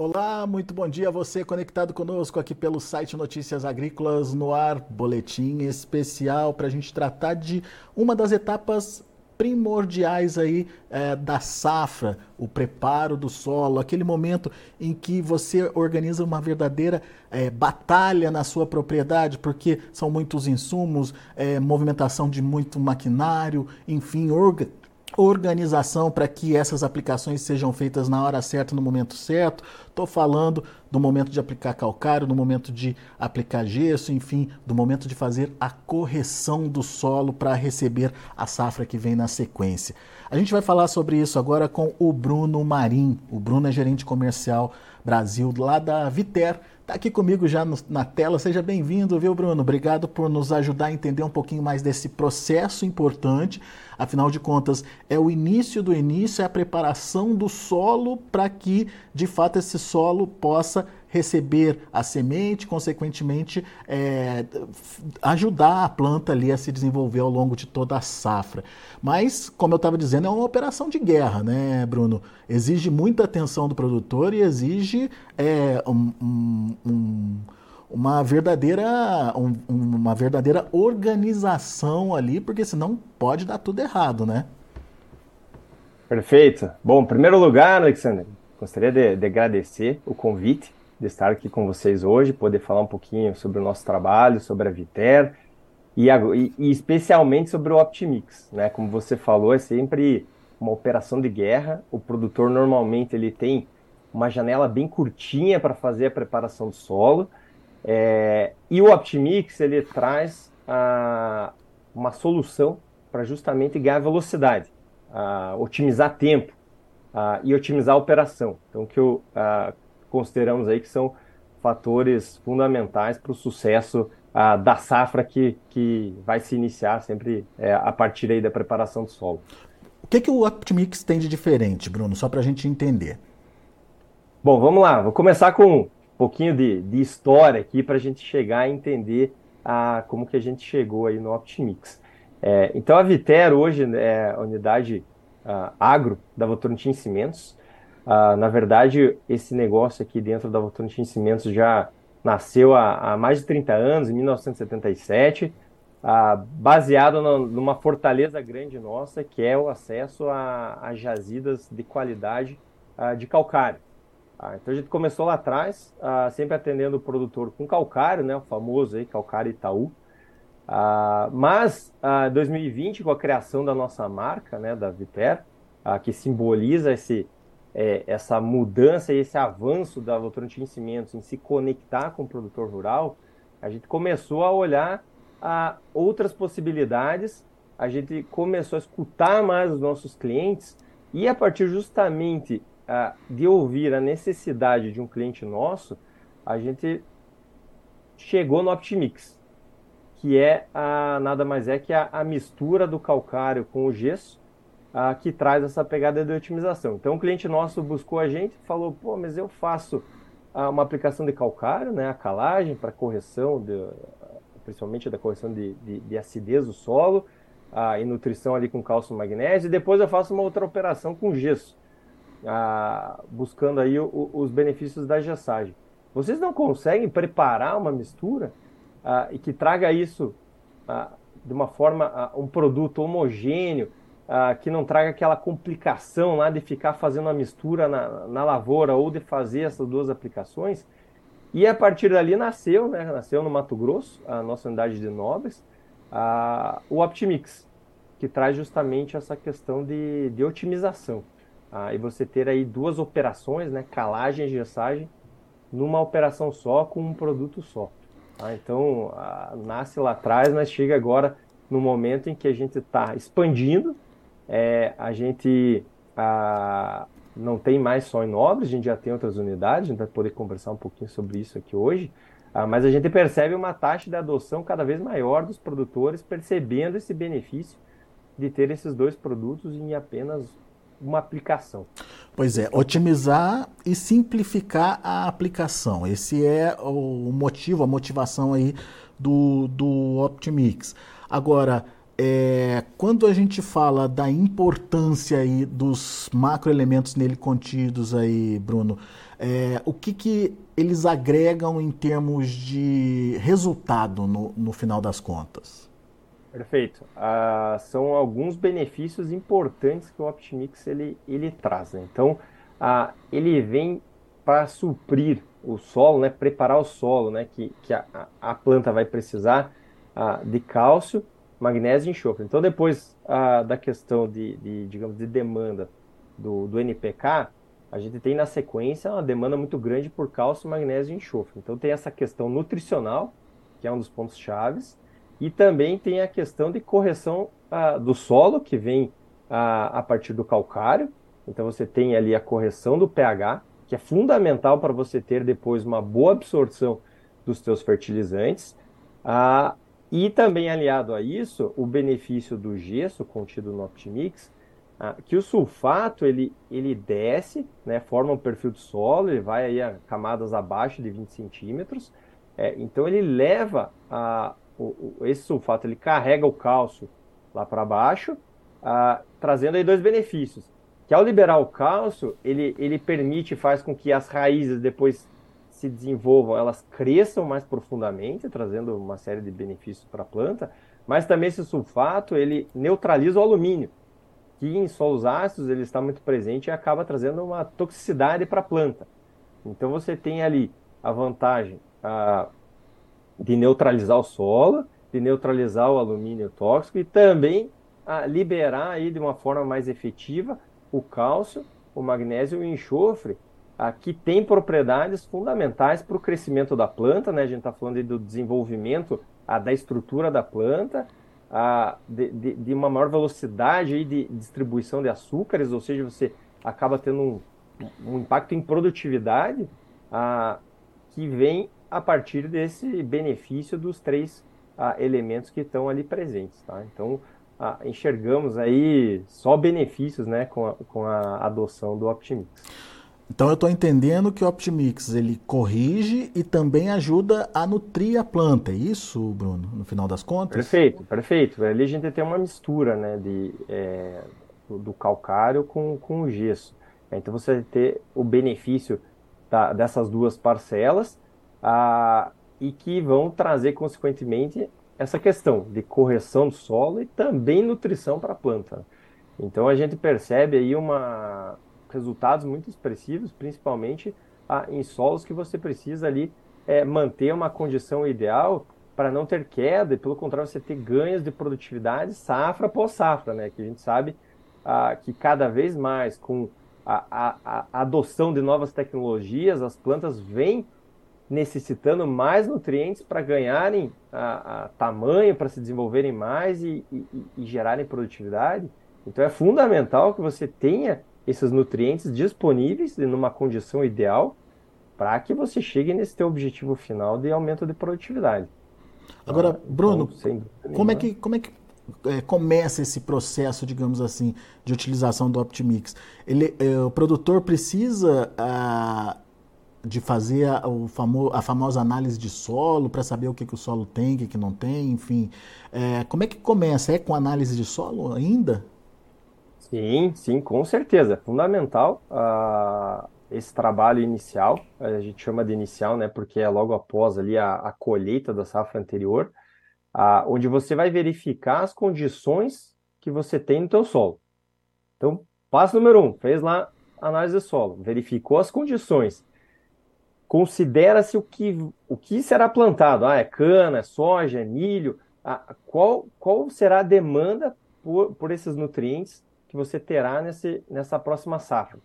Olá, muito bom dia a você conectado conosco aqui pelo site Notícias Agrícolas no ar, boletim especial para a gente tratar de uma das etapas primordiais aí é, da safra, o preparo do solo, aquele momento em que você organiza uma verdadeira é, batalha na sua propriedade, porque são muitos insumos, é, movimentação de muito maquinário, enfim, orga organização para que essas aplicações sejam feitas na hora certa, no momento certo. Estou falando do momento de aplicar calcário, do momento de aplicar gesso, enfim, do momento de fazer a correção do solo para receber a safra que vem na sequência. A gente vai falar sobre isso agora com o Bruno Marim. O Bruno é gerente comercial Brasil lá da Viter Está aqui comigo já no, na tela. Seja bem-vindo, viu, Bruno? Obrigado por nos ajudar a entender um pouquinho mais desse processo importante. Afinal de contas, é o início do início, é a preparação do solo para que, de fato, esse solo possa receber a semente, consequentemente é, ajudar a planta ali a se desenvolver ao longo de toda a safra. Mas, como eu estava dizendo, é uma operação de guerra, né, Bruno? Exige muita atenção do produtor e exige é, um, um, um uma verdadeira, um, uma verdadeira organização ali, porque senão pode dar tudo errado, né? Perfeito. Bom, em primeiro lugar, Alexandre, gostaria de, de agradecer o convite de estar aqui com vocês hoje, poder falar um pouquinho sobre o nosso trabalho, sobre a Viter e, e, especialmente sobre o Optimix, né? Como você falou, é sempre uma operação de guerra. O produtor normalmente ele tem uma janela bem curtinha para fazer a preparação do solo. É, e o Optimix ele traz a, uma solução para justamente ganhar velocidade, a, otimizar tempo a, e otimizar a operação. Então, que eu consideramos aí que são fatores fundamentais para o sucesso ah, da safra que, que vai se iniciar sempre é, a partir aí da preparação do solo. O que, que o Optimix tem de diferente, Bruno, só para a gente entender? Bom, vamos lá. Vou começar com um pouquinho de, de história aqui para a gente chegar a entender a, como que a gente chegou aí no Optimix. É, então, a Viter hoje é a unidade uh, agro da Votorantim Cimentos. Uh, na verdade, esse negócio aqui dentro da Votorantim Cimentos já nasceu há, há, mais de 30 anos, em 1977, uh, baseado no, numa fortaleza grande nossa, que é o acesso a, a jazidas de qualidade uh, de calcário. então a gente começou lá atrás, sempre atendendo o produtor com calcário, né, o famoso aí, calcário Itaú. mas em 2020, com a criação da nossa marca, né, da Viter, que simboliza esse é, essa mudança e esse avanço da Votorantim Cimentos em se conectar com o produtor rural, a gente começou a olhar a outras possibilidades, a gente começou a escutar mais os nossos clientes e a partir justamente uh, de ouvir a necessidade de um cliente nosso, a gente chegou no Optimix, que é a, nada mais é que a, a mistura do calcário com o gesso ah, que traz essa pegada de otimização. Então, o cliente nosso buscou a gente, falou: pô, mas eu faço ah, uma aplicação de calcário, né, a calagem para correção, de, principalmente da correção de, de, de acidez do solo, ah, e nutrição ali com cálcio e magnésio, e depois eu faço uma outra operação com gesso, buscando aí o, os benefícios da gessagem. Vocês não conseguem preparar uma mistura ah, e que traga isso ah, de uma forma, um produto homogêneo, uh, que não traga aquela complicação lá de ficar fazendo a mistura na, na lavoura ou de fazer essas duas aplicações. E a partir dali nasceu, né, nasceu no Mato Grosso, a nossa unidade de nobres, o Optimix, que traz justamente essa questão de, de otimização. Uh, e você ter aí duas operações, né, calagem e gessagem, numa operação só, com um produto só. Tá? Então, uh, nasce lá atrás, mas chega agora no momento em que a gente está expandindo, é, a gente a, não tem mais só em Nobres, a gente já tem outras unidades, a gente vai poder conversar um pouquinho sobre isso aqui hoje, ah, mas a gente percebe uma taxa de adoção cada vez maior dos produtores percebendo esse benefício de ter esses dois produtos em apenas uma aplicação. Pois é, otimizar e simplificar a aplicação. Esse é o motivo, a motivação aí do, do Optimix. Agora, é, quando a gente fala da importância aí dos macroelementos nele contidos aí, Bruno, é, o que, que eles agregam em termos de resultado no, no final das contas? Perfeito. Ah, são alguns benefícios importantes que o Optimix ele, ele traz. Né? Então, ah, ele vem para suprir o solo, né? preparar o solo, né? que, que a, a planta vai precisar ah, de cálcio, magnésio e enxofre. Então, depois ah, da questão de, de, digamos, de demanda do, do NPK, a gente tem na sequência uma demanda muito grande por cálcio, magnésio e enxofre. Então, tem essa questão nutricional, que é um dos pontos chaves, e também tem a questão de correção ah, do solo, que vem ah, a partir do calcário. Então você tem ali a correção do pH, que é fundamental para você ter depois uma boa absorção dos seus fertilizantes. Ah, e também aliado a isso, o benefício do gesso contido no Optimix, que o sulfato ele, ele desce, né, forma um perfil de solo, ele vai aí a camadas abaixo de 20 centímetros. É, então ele leva a, o, o, esse sulfato ele carrega o cálcio lá para baixo, ah, trazendo aí dois benefícios. Que ao liberar o cálcio, ele, ele permite, faz com que as raízes depois se desenvolvam, elas cresçam mais profundamente, trazendo uma série de benefícios para a planta, mas também esse sulfato, ele neutraliza o alumínio, que em solos ácidos ele está muito presente e acaba trazendo uma toxicidade para a planta. Então você tem ali a vantagem ah, de neutralizar o solo, de neutralizar o alumínio tóxico e também a liberar aí de uma forma mais efetiva o cálcio, o magnésio e o enxofre, a, que tem propriedades fundamentais para o crescimento da planta, né? A gente está falando do desenvolvimento a, da estrutura da planta, a, de, de, de, uma maior velocidade aí de distribuição de açúcares, ou seja, você acaba tendo um, um impacto em produtividade a, que vem a partir desse benefício dos três elementos que estão ali presentes. Tá? Então, ah, enxergamos aí só benefícios né, com, a, com a adoção do Optimix. Então eu estou entendendo que o Optimix ele corrige e também ajuda a nutrir a planta, é isso, Bruno, no final das contas? Perfeito, perfeito. Ali a gente tem uma mistura né, de, é, do calcário com, com o gesso. Então você vai ter o benefício da, dessas duas parcelas, ah, e que vão trazer, consequentemente, essa questão de correção do solo e também nutrição para a planta. Então a gente percebe aí uma, resultados muito expressivos, principalmente ah, em solos que você precisa ali é, manter uma condição ideal para não ter queda e, pelo contrário, você ter ganhos de produtividade safra após safra, né? Que a gente sabe ah, que cada vez mais com a, a, a adoção de novas tecnologias, as plantas vêm necessitando mais nutrientes para ganharem a, a tamanho, para se desenvolverem mais e, e, e, gerarem produtividade. Então é fundamental que você tenha esses nutrientes disponíveis e numa condição ideal para que você chegue nesse teu objetivo final de aumento de produtividade. Agora, ah, Bruno, então, como é que, como é que é, começa esse processo, digamos assim, de utilização do Optimix? Ele, é, o produtor precisa ah, de fazer a, famo, a famosa análise de solo para saber o que, que o solo tem, o que, que não tem, enfim. É, como é que começa? É com análise de solo ainda? Sim, sim, com certeza. Fundamental uh, esse trabalho inicial, a gente chama de inicial, né, porque é logo após ali a, a colheita da safra anterior, uh, onde você vai verificar as condições que você tem no teu solo. Então, passo número um, fez lá análise do solo, verificou as condições considera-se o que, o que será plantado. Ah, é cana, é soja, é milho. Ah, qual, qual será a demanda por, por esses nutrientes que você terá nesse, nessa próxima safra?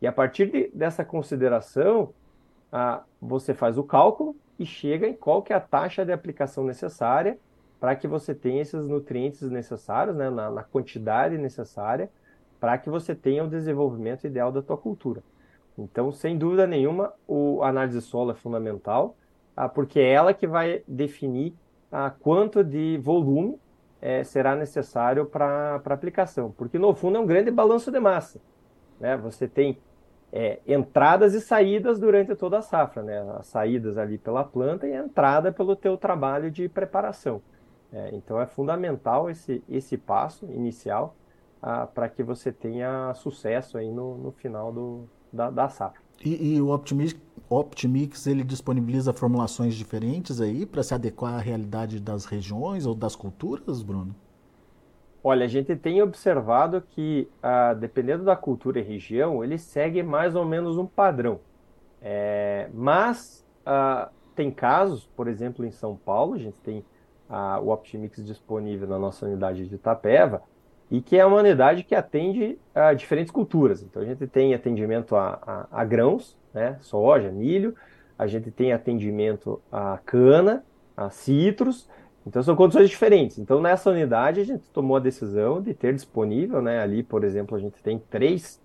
E a partir de, dessa consideração, ah, você faz o cálculo e chega em qual que é a taxa de aplicação necessária para que você tenha esses nutrientes necessários, né, na, na quantidade necessária, para que você tenha o desenvolvimento ideal da tua cultura. Então, sem dúvida nenhuma, a análise solo é fundamental, ah, porque é ela que vai definir ah, quanto de volume é, será necessário para aplicação. Porque, no fundo, é um grande balanço de massa. Né? Você tem é, entradas e saídas durante toda a safra, né? As saídas ali pela planta e a entrada pelo teu trabalho de preparação. É, então é fundamental esse, esse passo inicial ah, para que você tenha sucesso aí no, no final do, da, da safra. E, e, o Optimix, Optimix ele disponibiliza formulações diferentes aí para se adequar à realidade das regiões ou das culturas, Bruno? Olha, a gente tem observado que, ah, dependendo da cultura e região, ele segue mais ou menos um padrão. É, mas ah, tem casos, por exemplo, em São Paulo, a gente tem ah, o Optimix disponível na nossa unidade de Itapeva, e que é uma unidade que atende a diferentes culturas. Então, a gente tem atendimento a, a, a grãos, né, soja, milho, a gente tem atendimento a cana, a citros, então são condições diferentes. Então nessa unidade a gente tomou a decisão de ter disponível, né, ali por exemplo a gente tem três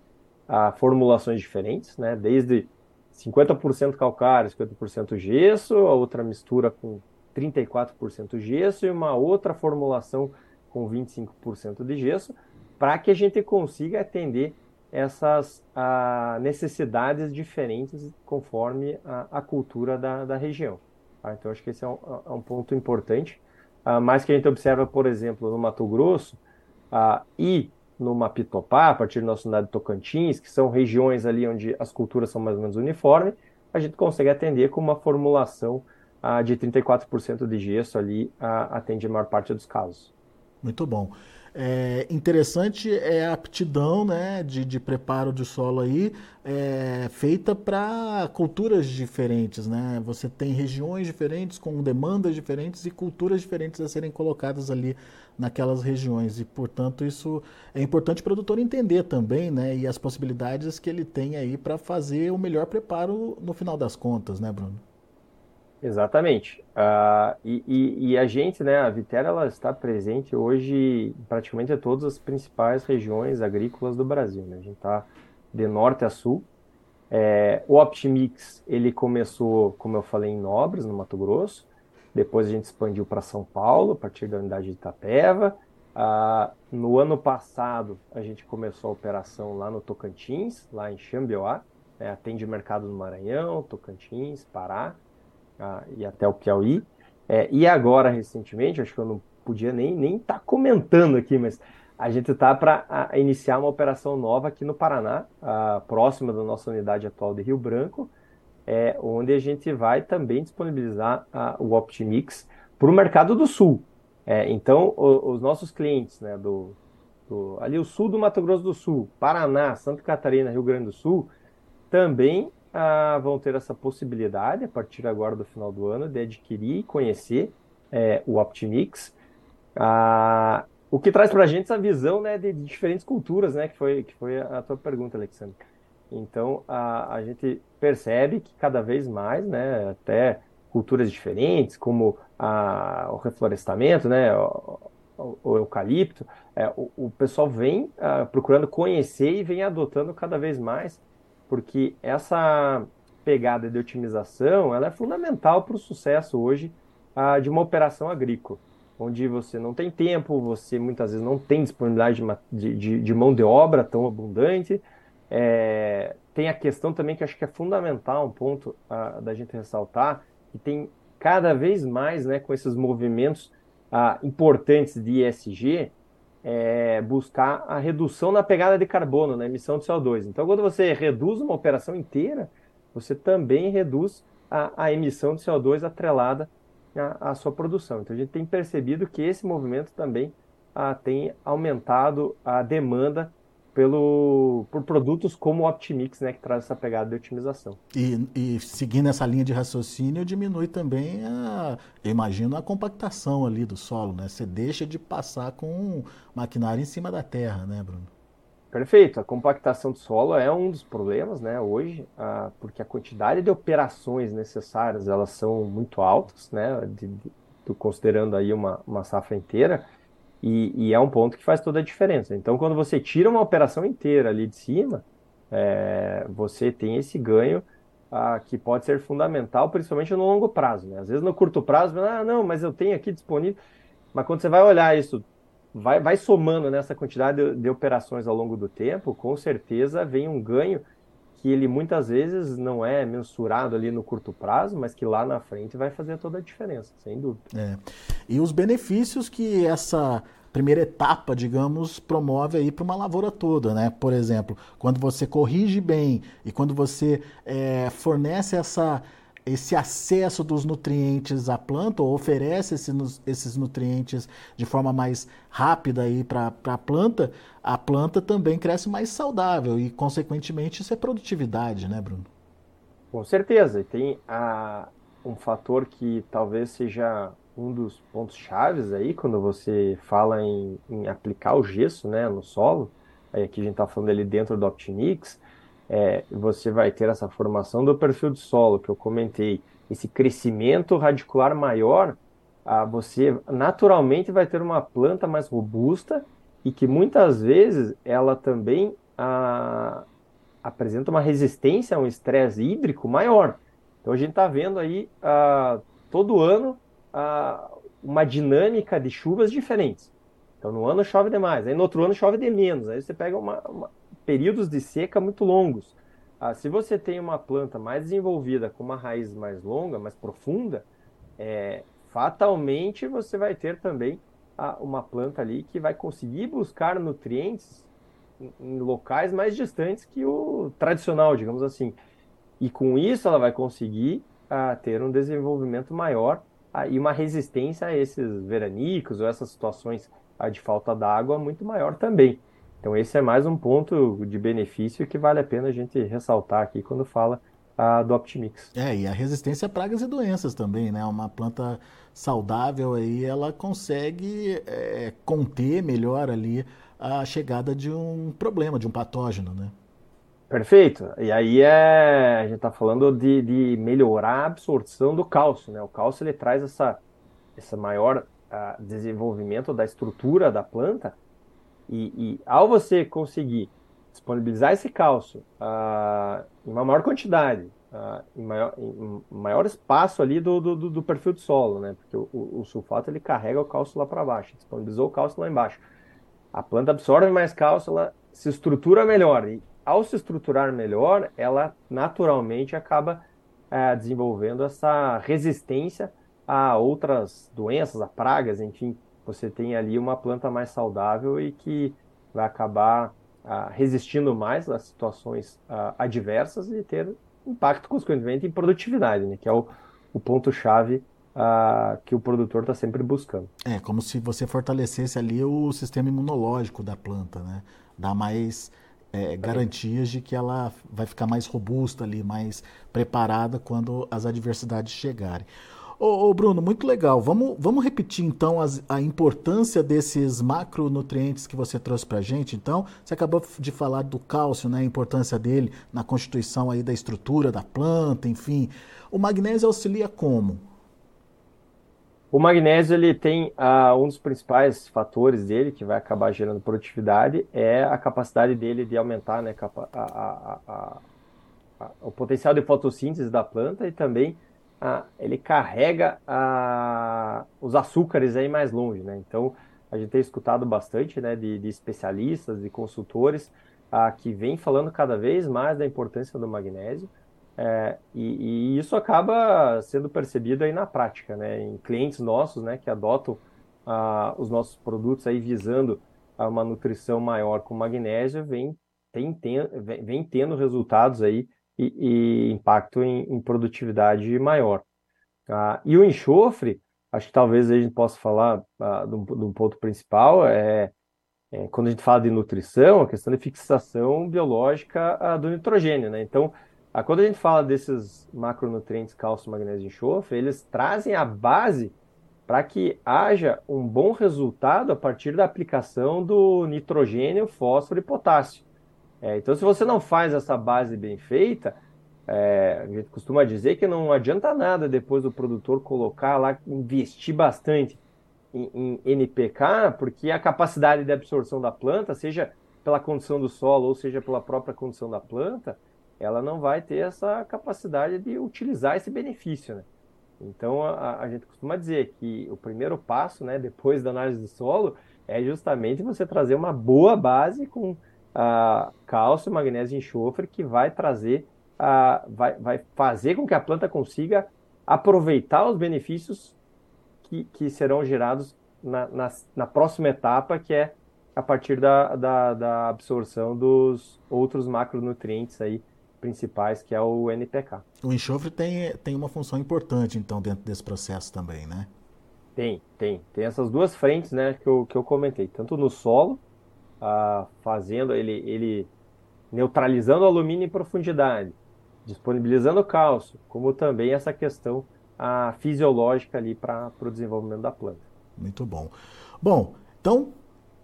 ah, formulações diferentes, né, desde 50% calcário, 50% gesso, a outra mistura com 34% gesso e uma outra formulação com 25% de gesso, para que a gente consiga atender essas ah, necessidades diferentes conforme a, a cultura da, da região. Tá? Então, acho que esse é um, é um ponto importante. Ah, mas que a gente observa, por exemplo, no Mato Grosso ah, e no Mapitopá, a partir da nossa unidade de Tocantins, que são regiões ali onde as culturas são mais ou menos uniformes, a gente consegue atender com uma formulação ah, de 34% de gesso ali, atende a maior parte dos casos. Muito bom. É, interessante é a aptidão né, de, de preparo de solo aí, é, feita para culturas diferentes. Né? Você tem regiões diferentes, com demandas diferentes e culturas diferentes a serem colocadas ali naquelas regiões. E, portanto, isso é importante o produtor entender também, né? E as possibilidades que ele tem aí para fazer o melhor preparo no final das contas, né, Bruno? Exatamente. Uh, e, e, e, a gente, né, a Vitera, ela está presente hoje em praticamente todas as principais regiões agrícolas do Brasil. Né? A gente está de norte a sul. É, o Optimix, ele começou, como eu falei, em Nobres, no Mato Grosso. Depois a gente expandiu para São Paulo, a partir da unidade de Itapeva. Uh, no ano passado, a gente começou a operação lá no Tocantins, lá em Xambioá. Né? Atende mercado no Maranhão, Tocantins, Pará e até o Piauí. É, e agora, recentemente, acho que eu não podia nem nem estar tá comentando aqui, mas a gente está para iniciar uma operação nova aqui no Paraná, a, próxima da nossa unidade atual de Rio Branco, é, onde a gente vai também disponibilizar a, o Optimix para o mercado do Sul. É, então, o, os nossos clientes, né, do, do, ali o sul do Mato Grosso do Sul, Paraná, Santa Catarina, Rio Grande do Sul, também ah, vão ter essa possibilidade, a partir agora do final do ano, de adquirir e conhecer é, o Optimix. Ah, o que traz para a gente essa visão né, de, de, diferentes culturas, né, que foi, que foi a, a tua pergunta, Alexandre. Então, a, a gente percebe que cada vez mais, né, até culturas diferentes, como a, o reflorestamento, né, o, o, o eucalipto, é, o, o, pessoal vem ah, procurando conhecer e vem adotando cada vez mais porque essa pegada de otimização ela é fundamental para o sucesso hoje ah, de uma operação agrícola, onde você não tem tempo, você muitas vezes não tem disponibilidade de, de, de mão de obra tão abundante. É, tem a questão também que acho que é fundamental, um ponto ah, da gente ressaltar, que tem cada vez mais, né, com esses movimentos ah, importantes de ESG, é, buscar a redução na pegada de carbono, na emissão de CO2. Então, quando você reduz uma operação inteira, você também reduz a, a emissão de CO2 atrelada à, à, sua produção. Então, a gente tem percebido que esse movimento também ah, tem aumentado a demanda pelo, por produtos como o Optimix, né, que traz essa pegada de otimização. E, e seguindo essa linha de raciocínio, diminui também, a, imagino, a compactação ali do solo, né? Você deixa de passar com maquinário em cima da terra, né, Bruno? Perfeito. A compactação do solo é um dos problemas, né, hoje, ah, porque a quantidade de operações necessárias, elas são muito altas, né, de, de, considerando aí uma, uma safra inteira, e, e, é um ponto que faz toda a diferença. Então, quando você tira uma operação inteira ali de cima, é, você tem esse ganho ah, que pode ser fundamental, principalmente no longo prazo. Né? Às vezes, no curto prazo, ah, não, mas eu tenho aqui disponível. Mas quando você vai olhar isso, vai, vai somando nessa quantidade de, de operações ao longo do tempo, com certeza vem um ganho que ele muitas vezes não é mensurado ali no curto prazo, mas que lá na frente vai fazer toda a diferença, sem dúvida. É. E os benefícios que essa primeira etapa, digamos, promove aí para uma lavoura toda, né? Por exemplo, quando você corrige bem e quando você é, fornece essa esse acesso dos nutrientes à planta ou oferece esse, esses nutrientes de forma mais rápida para a planta, a planta também cresce mais saudável e, consequentemente, isso é produtividade, né, Bruno? Com certeza. E tem a, um fator que talvez seja um dos pontos chaves aí quando você fala em, em aplicar o gesso né, no solo. Aí aqui a gente está falando ali dentro do Optimix é, você vai ter essa formação do perfil de solo que eu comentei, esse crescimento radicular maior, ah, você naturalmente vai ter uma planta mais robusta e que muitas vezes ela também ah, apresenta uma resistência a um estresse hídrico maior. Então a gente está vendo aí ah, todo ano ah, uma dinâmica de chuvas diferentes. Então no ano chove demais, aí no outro ano chove de menos, aí você pega uma, uma períodos de seca muito longos. Ah, se você tem uma planta mais desenvolvida, com uma raiz mais longa, mais profunda, é, fatalmente você vai ter também ah, uma planta ali que vai conseguir buscar nutrientes em, em locais mais distantes que o tradicional, digamos assim. E com isso ela vai conseguir ah, ter um desenvolvimento maior ah, e uma resistência a esses veranicos ou essas situações de falta d'água muito maior também. Então, esse é mais um ponto de benefício que vale a pena a gente ressaltar aqui quando fala ah, do Optimix. É, e a resistência a pragas e doenças também, né? Uma planta saudável aí, ela consegue é, conter melhor ali a chegada de um problema, de um patógeno, né? Perfeito. E aí é, a gente está falando de, de, melhorar a absorção do cálcio, né? O cálcio ele traz essa, essa maior uh, desenvolvimento da estrutura da planta e, e ao você conseguir disponibilizar esse cálcio uh, em uma maior quantidade, uh, em, maior, em, maior, espaço ali do, do, do, perfil do solo, né? Porque o, o, o sulfato ele carrega o cálcio lá para baixo, disponibilizou o cálcio lá embaixo. A planta absorve mais cálcio, ela se estrutura melhor. E ao se estruturar melhor, ela naturalmente acaba uh, desenvolvendo essa resistência a outras doenças, a pragas, enfim, você tem ali uma planta mais saudável e que vai acabar ah, resistindo mais às situações ah, adversas e ter impacto, consequentemente, em produtividade, né? que é o, o ponto-chave ah, que o produtor está sempre buscando. É, como se você fortalecesse ali o sistema imunológico da planta, né? Dá mais é, garantias de que ela vai ficar mais robusta ali, mais preparada quando as adversidades chegarem. Ô, ô, Bruno, muito legal. Vamos, vamos repetir então as, a importância desses macronutrientes que você trouxe para gente. Então, você acabou de falar do cálcio, né, a importância dele na constituição aí da estrutura da planta, enfim. O magnésio auxilia como? O magnésio ele tem uh, um dos principais fatores dele que vai acabar gerando produtividade é a capacidade dele de aumentar né, a, a, a, o potencial de fotossíntese da planta e também ah, ele carrega ah, os açúcares aí mais longe, né? Então, a gente tem escutado bastante, né, de, de especialistas, de consultores, ah, que vem falando cada vez mais da importância do magnésio, é, e, e, isso acaba sendo percebido aí na prática, né, em clientes nossos, né, que adotam os nossos produtos aí visando uma nutrição maior com magnésio, vem, tem, tem, vem, vem tendo resultados aí e, e impacto em, em, produtividade maior. Ah, e o enxofre, acho que talvez a gente possa falar ah, de, um, de, um, ponto principal, é, é, quando a gente fala de nutrição, a questão de fixação biológica ah, do nitrogênio. Né? Então, ah, quando a gente fala desses macronutrientes, cálcio, magnésio e enxofre, eles trazem a base para que haja um bom resultado a partir da aplicação do nitrogênio, fósforo e potássio. É, então, se você não faz essa base bem feita, é, a gente costuma dizer que não adianta nada depois do produtor colocar lá, investir bastante em, em, NPK, porque a capacidade de absorção da planta, seja pela condição do solo ou seja pela própria condição da planta, ela não vai ter essa capacidade de utilizar esse benefício. Né? Então, a, a gente costuma dizer que o primeiro passo, né, depois da análise do solo, é justamente você trazer uma boa base com uh, cálcio, magnésio e enxofre que vai trazer, uh, vai, vai fazer com que a planta consiga aproveitar os benefícios que, que serão gerados na, na, na próxima etapa, que é a partir da, da, da, absorção dos outros macronutrientes aí principais, que é o NPK. O enxofre tem, tem uma função importante, então, dentro desse processo também, né? Tem, tem. Tem essas duas frentes, né, que eu, que eu comentei. Tanto no solo, ah, fazendo ele, ele neutralizando o alumínio em profundidade, disponibilizando o cálcio, como também essa questão a fisiológica ali para o desenvolvimento da planta. Muito bom. Bom, então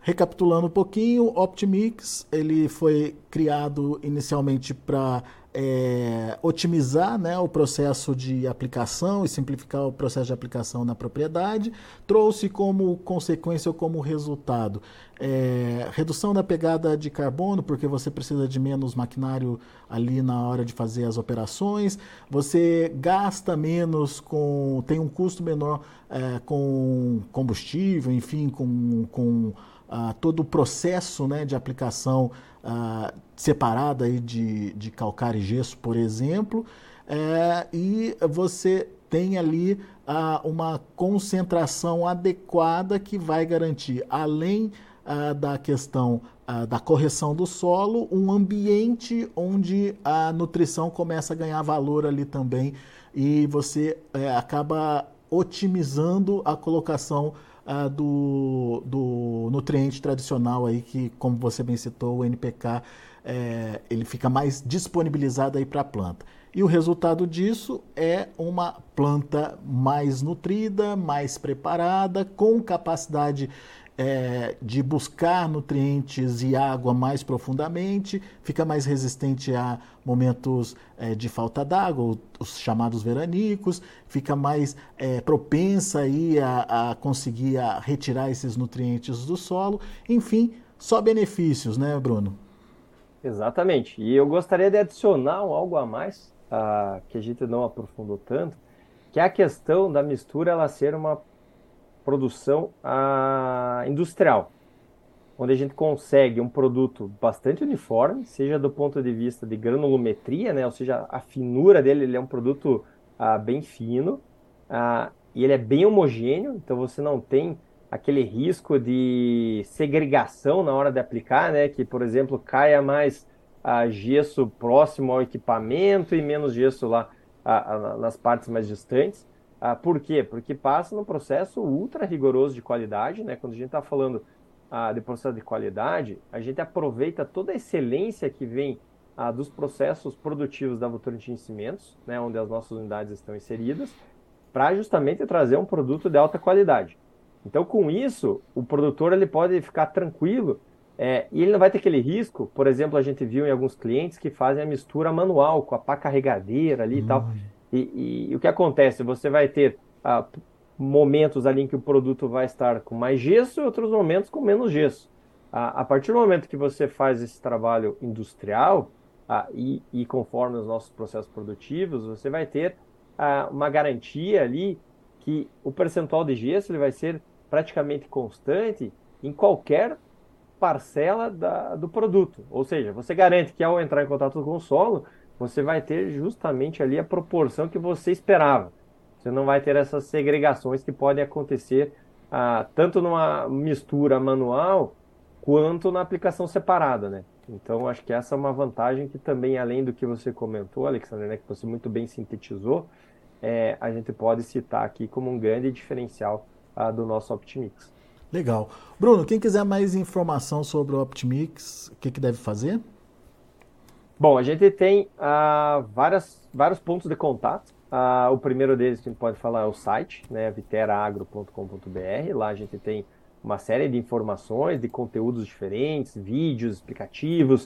Recapitulando um pouquinho, Optimix ele foi criado inicialmente para é, otimizar né, o processo de aplicação e simplificar o processo de aplicação na propriedade, trouxe como consequência ou como resultado é, redução da pegada de carbono, porque você precisa de menos maquinário ali na hora de fazer as operações, você gasta menos com. tem um custo menor é, com combustível, enfim, com. com todo o processo né, de aplicação ah, separada aí de, de calcário e gesso, por exemplo, é, e você tem ali ah, uma concentração adequada que vai garantir, além ah, da questão da correção do solo, um ambiente onde a nutrição começa a ganhar valor ali também e você é, acaba otimizando a colocação do, do nutriente tradicional aí, que, como você bem citou, o NPK, é, ele fica mais disponibilizado aí para a planta. E o resultado disso é uma planta mais nutrida, mais preparada, com capacidade é, de buscar nutrientes e água mais profundamente, fica mais resistente a momentos é, de falta d'água, os chamados veranicos, fica mais é, propensa aí a, a conseguir a retirar esses nutrientes do solo, enfim, só benefícios, né, Bruno? Exatamente. E eu gostaria de adicionar algo a mais, uh, que a gente não aprofundou tanto, que é a questão da mistura ela ser uma produção a, industrial, onde a gente consegue um produto bastante uniforme, seja do ponto de vista de granulometria, né, ou seja, a finura dele, ele é um produto ah, bem fino, ah, e ele é bem homogêneo, então você não tem aquele risco de segregação na hora de aplicar, né, que, por exemplo, caia mais ah, gesso próximo ao equipamento e menos gesso lá ah, nas partes mais distantes. Ah, por quê? Porque passa num processo ultra rigoroso de qualidade, né? Quando a gente está falando ah, de processo de qualidade, a gente aproveita toda a excelência que vem ah, dos processos produtivos da Votorantim Cimentos, né? Onde as nossas unidades estão inseridas, para justamente trazer um produto de alta qualidade. Então, com isso, o produtor ele pode ficar tranquilo é, e ele não vai ter aquele risco. Por exemplo, a gente viu em alguns clientes que fazem a mistura manual com a pá carregadeira ali e tal. E, e, o que acontece? Você vai ter ah, momentos ali em que o produto vai estar com mais gesso e outros momentos com menos gesso. Ah, a partir do momento que você faz esse trabalho industrial ah, e, e, conforme os nossos processos produtivos, você vai ter ah, uma garantia ali que o percentual de gesso ele vai ser praticamente constante em qualquer parcela da, do produto. Ou seja, você garante que ao entrar em contato com o solo, você vai ter justamente ali a proporção que você esperava. Você não vai ter essas segregações que podem acontecer ah, tanto numa mistura manual quanto na aplicação separada, né? Então, acho que essa é uma vantagem que também, além do que você comentou, Alexandre, né, que você muito bem sintetizou, é, a gente pode citar aqui como um grande diferencial ah, do nosso Optimix. Legal. Bruno, quem quiser mais informação sobre o Optimix, o que, que deve fazer? Bom, a gente tem uh, várias, vários pontos de contato. Uh, o primeiro deles que a gente pode falar é o site, né, viteraagro.com.br. Lá a gente tem uma série de informações, de conteúdos diferentes, vídeos explicativos,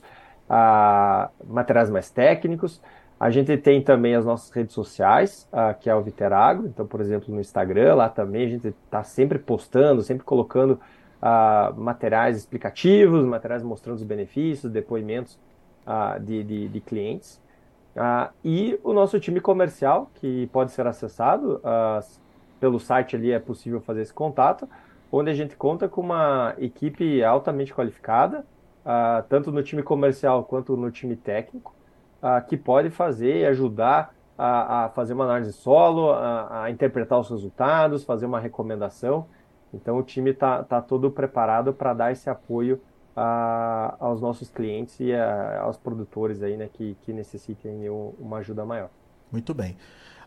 uh, materiais mais técnicos. A gente tem também as nossas redes sociais, uh, que é o Viteragro. Então, por exemplo, no Instagram, lá também a gente está sempre postando, sempre colocando uh, materiais explicativos, materiais mostrando os benefícios, depoimentos uh, de, de, de, clientes. Uh, e o nosso time comercial, que pode ser acessado uh, pelo site ali, é possível fazer esse contato, onde a gente conta com uma equipe altamente qualificada, tanto no time comercial quanto no time técnico, que pode fazer e ajudar a, a, fazer uma análise solo, a, a, interpretar os resultados, fazer uma recomendação. Então o time está tá todo preparado para dar esse apoio a, aos nossos clientes e a, aos produtores aí, né, que, que necessitem uma ajuda maior. Muito bem.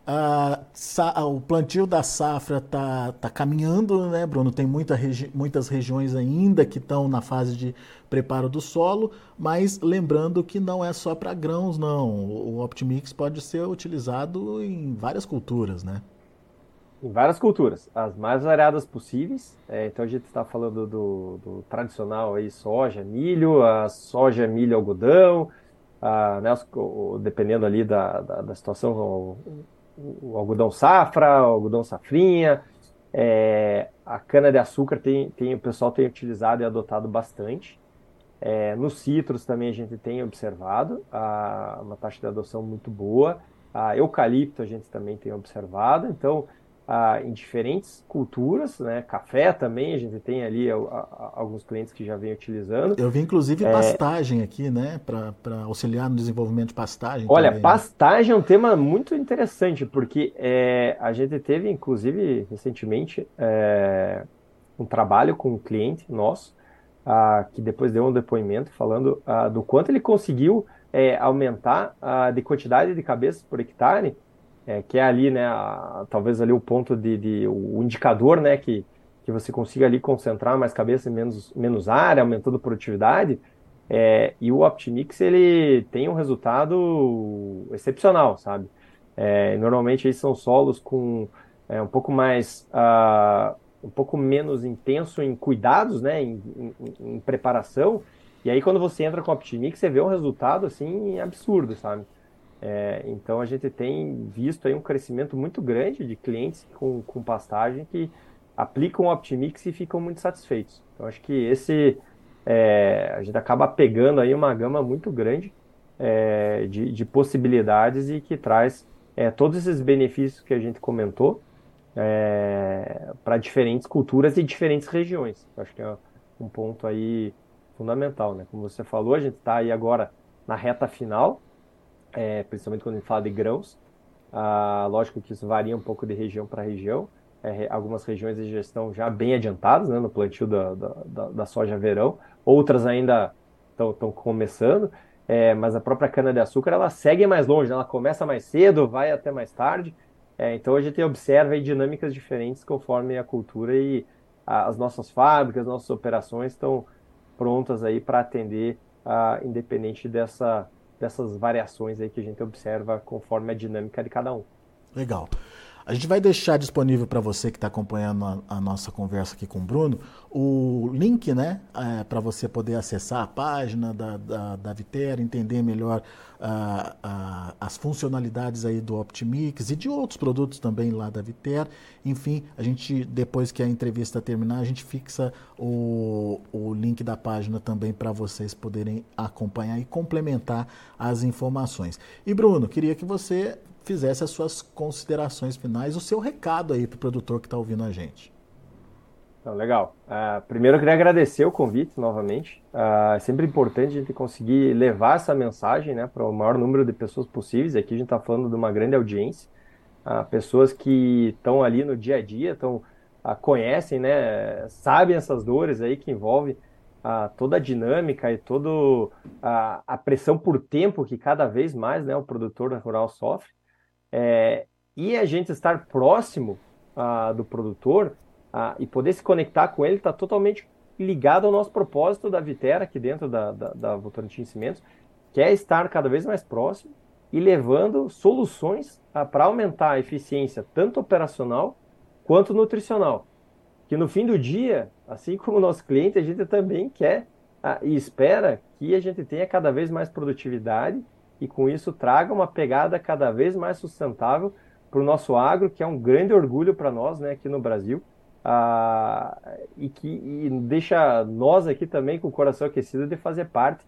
Uh, o plantio da safra está tá caminhando, né, Bruno? Tem muita regi muitas regiões ainda que estão na fase de preparo do solo, mas lembrando que não é só para grãos, não. O Optimix pode ser utilizado em várias culturas, né? Em várias culturas, as mais variadas possíveis. É, então a gente está falando do, do, tradicional aí, soja, milho, a soja, milho, algodão, a, né, o, dependendo ali da, da, da situação, o, o, algodão safra, o algodão safrinha, é, a cana de açúcar tem, tem, o pessoal tem utilizado e adotado bastante. É, nos citros também a gente tem observado a, uma taxa de adoção muito boa. A eucalipto a gente também tem observado. Então ah, em diferentes culturas, né? Café também, a gente tem ali a, a, alguns clientes que já vêm utilizando. Eu vi inclusive é... pastagem aqui, né? Para auxiliar no desenvolvimento de pastagem. Olha, também, né? pastagem né? é um tema muito interessante, porque é, a gente teve, inclusive, recentemente, é, um trabalho com um cliente nosso, ah, que depois deu um depoimento falando ah, do quanto ele conseguiu é, aumentar de quantidade de cabeças por hectare é, que é ali, né, a, talvez ali o ponto de, de, o indicador, né, que, que você consiga ali concentrar mais cabeça menos, menos área, aumentando produtividade, é, e o Optimix, ele tem um resultado excepcional, sabe? É, normalmente eles são solos com é, um pouco mais, uh, um pouco menos intenso em cuidados, né, em, em, em preparação, e aí quando você entra com o Optimix, você vê um resultado, assim, absurdo, sabe? É, então a gente tem visto aí um crescimento muito grande de clientes com, com pastagem que aplicam o Optimix e ficam muito satisfeitos. Então acho que esse é, a gente acaba pegando aí uma gama muito grande é, de, de, possibilidades e que traz é, todos esses benefícios que a gente comentou é, para diferentes culturas e diferentes regiões. Acho que é um ponto aí fundamental, né? Como você falou, a gente está aí agora na reta final é, principalmente quando a gente fala de grãos. Ah, lógico que isso varia um pouco de região para região. É, algumas regiões já estão já bem adiantadas né, no plantio da, da, da soja verão, outras ainda estão começando, é, mas a própria cana-de-açúcar ela segue mais longe, né? ela começa mais cedo, vai até mais tarde. É, então a gente observa aí, dinâmicas diferentes conforme a cultura e a, as nossas fábricas, nossas operações estão prontas aí para atender, a, independente dessa, dessas variações aí que a gente observa conforme a dinâmica de cada um. Legal. A gente vai deixar disponível para você que está acompanhando a, a, nossa conversa aqui com o Bruno o link né, é, para você poder acessar a página da, da, da Vitera, entender melhor uh, uh, as funcionalidades aí do Optimix e de outros produtos também lá da Vitera. Enfim, a gente, depois que a entrevista terminar, a gente fixa o, o link da página também para vocês poderem acompanhar e complementar as informações. E Bruno, queria que você fizesse as suas considerações finais, o seu recado aí para o produtor que está ouvindo a gente. Então, legal. Uh, primeiro eu queria agradecer o convite novamente. Uh, é sempre importante a gente conseguir levar essa mensagem né, para o maior número de pessoas possíveis. Aqui a gente está falando de uma grande audiência. Uh, pessoas que estão ali no dia a dia, estão, conhecem, né, sabem essas dores aí que envolvem toda a dinâmica e toda a, pressão por tempo que cada vez mais né, o produtor rural sofre. É, e a gente estar próximo uh, do produtor uh, e poder se conectar com ele está totalmente ligado ao nosso propósito da Vitera aqui dentro da, da, da Votorantim Cimentos, que é estar cada vez mais próximo e levando soluções uh, para aumentar a eficiência tanto operacional quanto nutricional. Que no fim do dia, assim como o nosso cliente, a gente também quer e espera que a gente tenha cada vez mais produtividade e com isso traga uma pegada cada vez mais sustentável para o nosso agro, que é um grande orgulho para nós né, aqui no Brasil. Ah, e que e deixa nós aqui também com o coração aquecido de fazer parte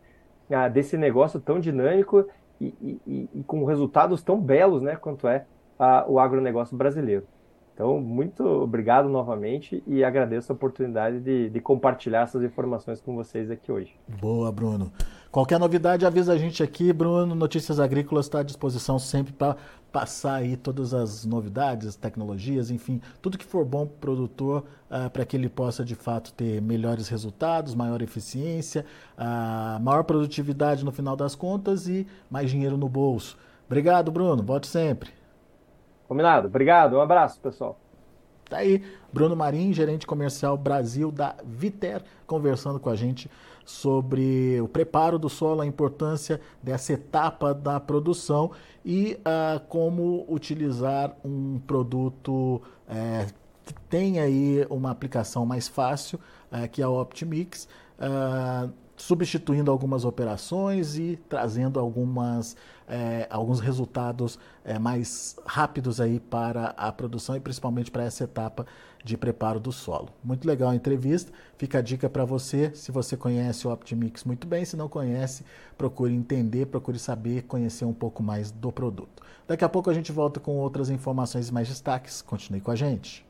ah, desse negócio tão dinâmico e, e, e, com resultados tão belos né, quanto é ah, o agronegócio brasileiro. Então, muito obrigado novamente e agradeço a oportunidade de, de, compartilhar essas informações com vocês aqui hoje. Boa, Bruno. Qualquer novidade, avisa a gente aqui, Bruno. Notícias Agrícolas está à disposição sempre para passar aí todas as novidades, tecnologias, enfim, tudo que for bom para o produtor, uh, para que ele possa de fato ter melhores resultados, maior eficiência, uh, maior produtividade no final das contas e mais dinheiro no bolso. Obrigado, Bruno. Volte sempre. Combinado. Obrigado. Um abraço, pessoal. Tá aí, Bruno Marim, gerente comercial Brasil da Viter, conversando com a gente sobre o preparo do solo, a importância dessa etapa da produção e uh, como utilizar um produto é, que tem aí uma aplicação mais fácil, uh, que é a Optimix. Uh, substituindo algumas operações e trazendo algumas, é, alguns resultados é, mais rápidos aí para a produção e principalmente para essa etapa de preparo do solo. Muito legal a entrevista, fica a dica para você, se você conhece o Optimix muito bem, se não conhece, procure entender, procure saber, conhecer um pouco mais do produto. Daqui a pouco a gente volta com outras informações e mais destaques, continue com a gente.